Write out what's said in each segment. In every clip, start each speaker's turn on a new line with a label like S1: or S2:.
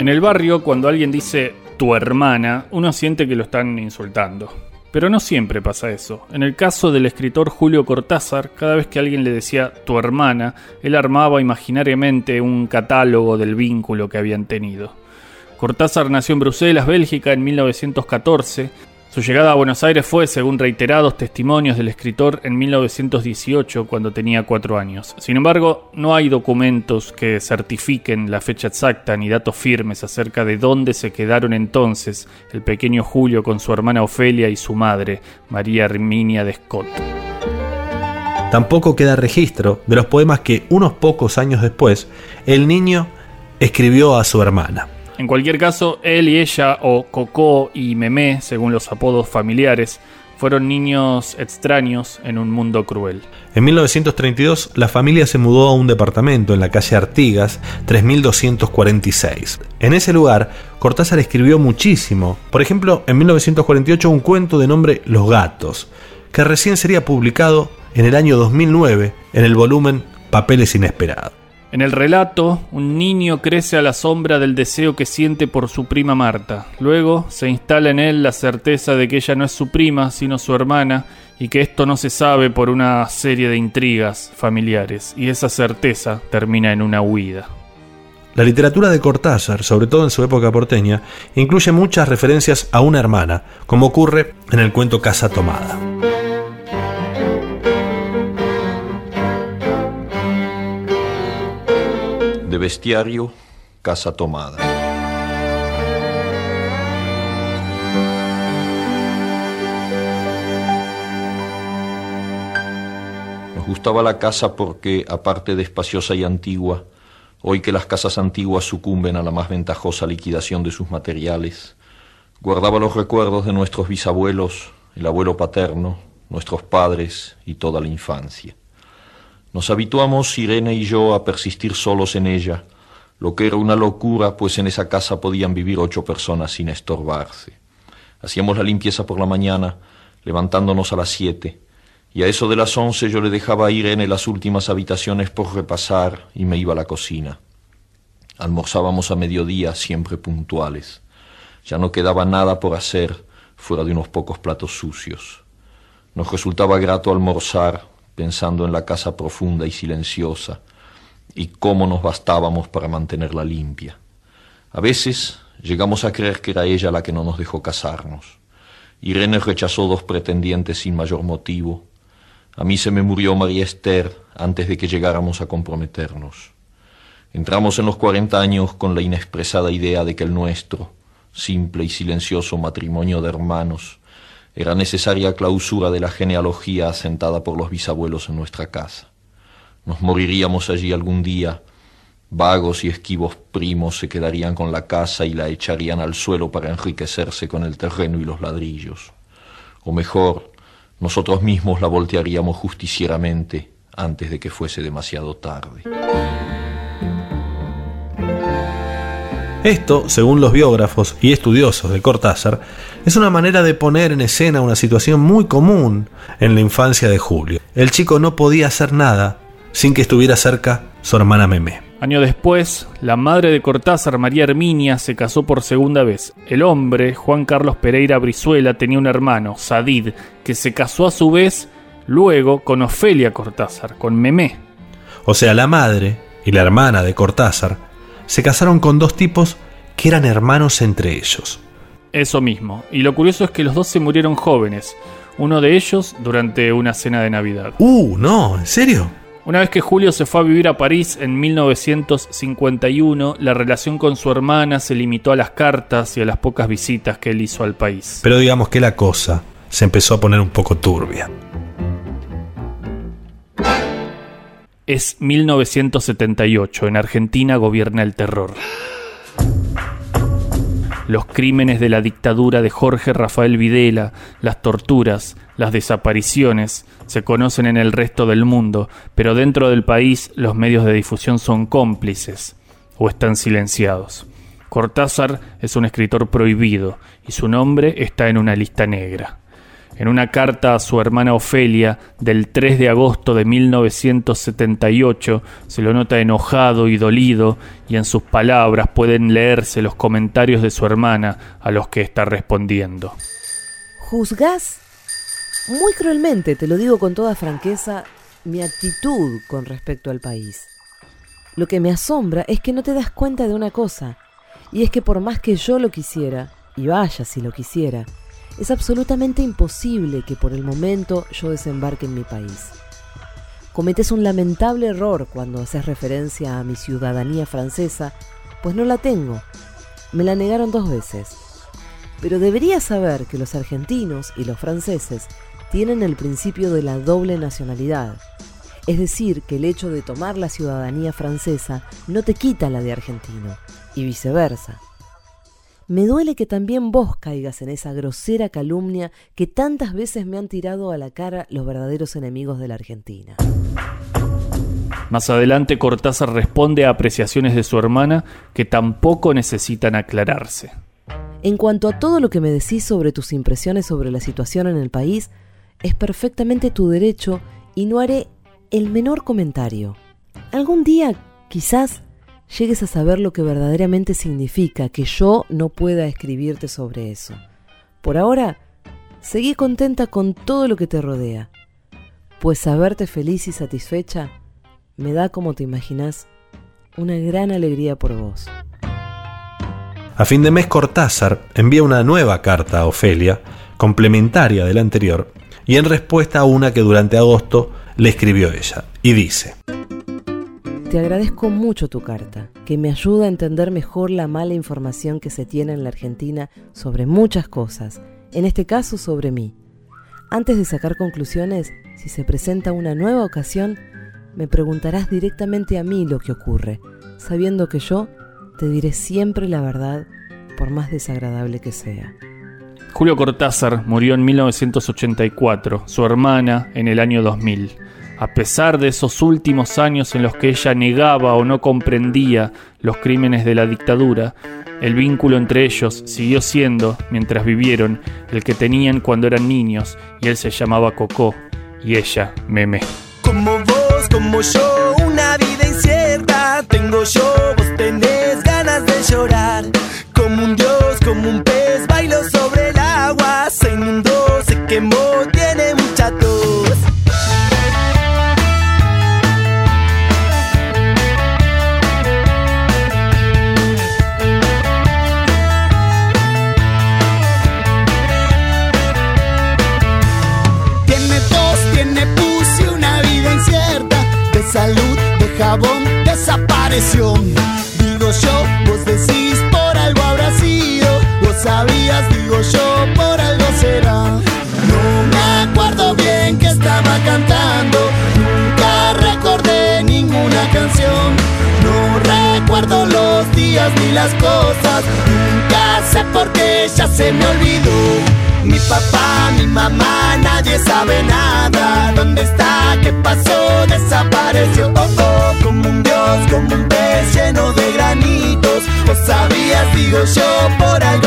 S1: En el barrio, cuando alguien dice tu hermana, uno siente que lo están insultando. Pero no siempre pasa eso. En el caso del escritor Julio Cortázar, cada vez que alguien le decía tu hermana, él armaba imaginariamente un catálogo del vínculo que habían tenido. Cortázar nació en Bruselas, Bélgica, en 1914 su llegada a Buenos Aires fue, según reiterados testimonios del escritor, en 1918, cuando tenía cuatro años. Sin embargo, no hay documentos que certifiquen la fecha exacta ni datos firmes acerca de dónde se quedaron entonces el pequeño Julio con su hermana Ofelia y su madre, María Herminia de Scott.
S2: Tampoco queda registro de los poemas que unos pocos años después el niño escribió a su hermana.
S1: En cualquier caso, él y ella, o Coco y Memé, según los apodos familiares, fueron niños extraños en un mundo cruel.
S2: En 1932, la familia se mudó a un departamento en la calle Artigas, 3246. En ese lugar, Cortázar escribió muchísimo. Por ejemplo, en 1948 un cuento de nombre Los gatos, que recién sería publicado en el año 2009 en el volumen Papeles Inesperados.
S1: En el relato, un niño crece a la sombra del deseo que siente por su prima Marta. Luego se instala en él la certeza de que ella no es su prima, sino su hermana, y que esto no se sabe por una serie de intrigas familiares, y esa certeza termina en una huida.
S2: La literatura de Cortázar, sobre todo en su época porteña, incluye muchas referencias a una hermana, como ocurre en el cuento Casa Tomada.
S3: Bestiario, casa tomada. Nos gustaba la casa porque, aparte de espaciosa y antigua, hoy que las casas antiguas sucumben a la más ventajosa liquidación de sus materiales, guardaba los recuerdos de nuestros bisabuelos, el abuelo paterno, nuestros padres y toda la infancia. Nos habituamos, Irene y yo, a persistir solos en ella, lo que era una locura, pues en esa casa podían vivir ocho personas sin estorbarse. Hacíamos la limpieza por la mañana, levantándonos a las siete, y a eso de las once yo le dejaba a Irene las últimas habitaciones por repasar y me iba a la cocina. Almorzábamos a mediodía, siempre puntuales. Ya no quedaba nada por hacer fuera de unos pocos platos sucios. Nos resultaba grato almorzar, pensando en la casa profunda y silenciosa, y cómo nos bastábamos para mantenerla limpia. A veces llegamos a creer que era ella la que no nos dejó casarnos. Irene rechazó dos pretendientes sin mayor motivo. A mí se me murió María Esther antes de que llegáramos a comprometernos. Entramos en los cuarenta años con la inexpresada idea de que el nuestro, simple y silencioso matrimonio de hermanos, era necesaria clausura de la genealogía asentada por los bisabuelos en nuestra casa. Nos moriríamos allí algún día. Vagos y esquivos primos se quedarían con la casa y la echarían al suelo para enriquecerse con el terreno y los ladrillos. O mejor, nosotros mismos la voltearíamos justicieramente antes de que fuese demasiado tarde.
S2: Esto, según los biógrafos y estudiosos de Cortázar, es una manera de poner en escena una situación muy común en la infancia de Julio. El chico no podía hacer nada sin que estuviera cerca su hermana Meme.
S1: Año después, la madre de Cortázar, María Herminia, se casó por segunda vez. El hombre, Juan Carlos Pereira Brizuela, tenía un hermano, Sadid, que se casó a su vez luego con Ofelia Cortázar, con Memé.
S2: O sea, la madre y la hermana de Cortázar se casaron con dos tipos que eran hermanos entre ellos.
S1: Eso mismo. Y lo curioso es que los dos se murieron jóvenes. Uno de ellos durante una cena de Navidad.
S2: Uh, no, ¿en serio?
S1: Una vez que Julio se fue a vivir a París en 1951, la relación con su hermana se limitó a las cartas y a las pocas visitas que él hizo al país.
S2: Pero digamos que la cosa se empezó a poner un poco turbia.
S1: Es 1978, en Argentina gobierna el terror. Los crímenes de la dictadura de Jorge Rafael Videla, las torturas, las desapariciones, se conocen en el resto del mundo, pero dentro del país los medios de difusión son cómplices o están silenciados. Cortázar es un escritor prohibido y su nombre está en una lista negra. En una carta a su hermana Ofelia del 3 de agosto de 1978 se lo nota enojado y dolido y en sus palabras pueden leerse los comentarios de su hermana a los que está respondiendo.
S4: ¿Juzgás? Muy cruelmente, te lo digo con toda franqueza, mi actitud con respecto al país. Lo que me asombra es que no te das cuenta de una cosa, y es que por más que yo lo quisiera, y vaya si lo quisiera, es absolutamente imposible que por el momento yo desembarque en mi país. Cometes un lamentable error cuando haces referencia a mi ciudadanía francesa, pues no la tengo. Me la negaron dos veces. Pero deberías saber que los argentinos y los franceses tienen el principio de la doble nacionalidad. Es decir, que el hecho de tomar la ciudadanía francesa no te quita la de argentino, y viceversa. Me duele que también vos caigas en esa grosera calumnia que tantas veces me han tirado a la cara los verdaderos enemigos de la Argentina.
S1: Más adelante Cortázar responde a apreciaciones de su hermana que tampoco necesitan aclararse.
S4: En cuanto a todo lo que me decís sobre tus impresiones sobre la situación en el país, es perfectamente tu derecho y no haré el menor comentario. Algún día, quizás, llegues a saber lo que verdaderamente significa que yo no pueda escribirte sobre eso. Por ahora, seguí contenta con todo lo que te rodea, pues saberte feliz y satisfecha me da, como te imaginas, una gran alegría por vos.
S2: A fin de mes Cortázar envía una nueva carta a Ofelia, complementaria de la anterior, y en respuesta a una que durante agosto le escribió ella, y dice,
S4: te agradezco mucho tu carta, que me ayuda a entender mejor la mala información que se tiene en la Argentina sobre muchas cosas, en este caso sobre mí. Antes de sacar conclusiones, si se presenta una nueva ocasión, me preguntarás directamente a mí lo que ocurre, sabiendo que yo te diré siempre la verdad, por más desagradable que sea.
S1: Julio Cortázar murió en 1984, su hermana en el año 2000. A pesar de esos últimos años en los que ella negaba o no comprendía los crímenes de la dictadura, el vínculo entre ellos siguió siendo, mientras vivieron, el que tenían cuando eran niños, y él se llamaba Coco y ella Meme.
S5: Como vos, como yo, una vida incierta tengo yo, vos tenés ganas de llorar. Como un dios, como un pez, bailo sobre el agua, se inundó, se quemó, tiene mucha tos. Digo yo, vos decís por algo habrá sido. Vos sabías, digo yo, por algo será. No me acuerdo bien que estaba cantando. Nunca recordé ninguna canción. No recuerdo los días ni las cosas. Nunca sé por qué ya se me olvidó. Mi papá, mi mamá, nadie sabe nada. ¿Dónde está? ¿Qué pasó? Desapareció. Oh, oh, como un dios, como un pez lleno de granitos. Vos sabías, digo yo, por algo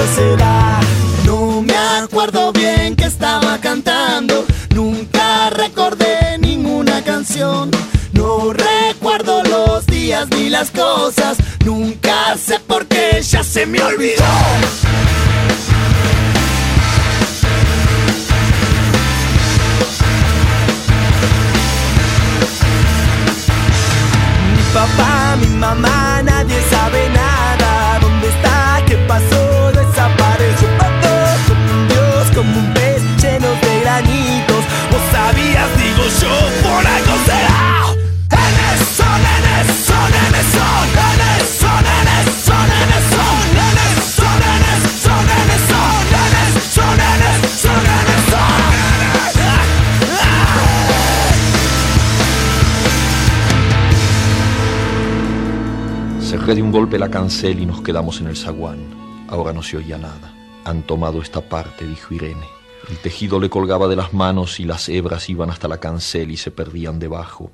S3: De un golpe la cancel y nos quedamos en el zaguán. Ahora no se oía nada. Han tomado esta parte, dijo Irene. El tejido le colgaba de las manos y las hebras iban hasta la cancel y se perdían debajo.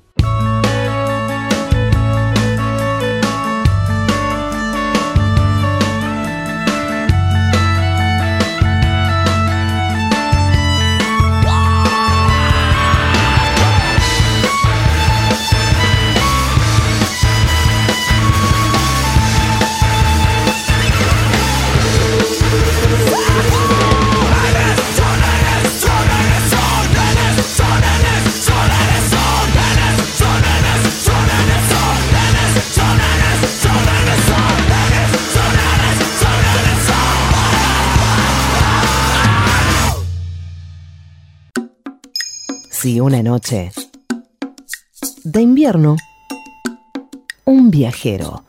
S4: Si una noche de invierno, un viajero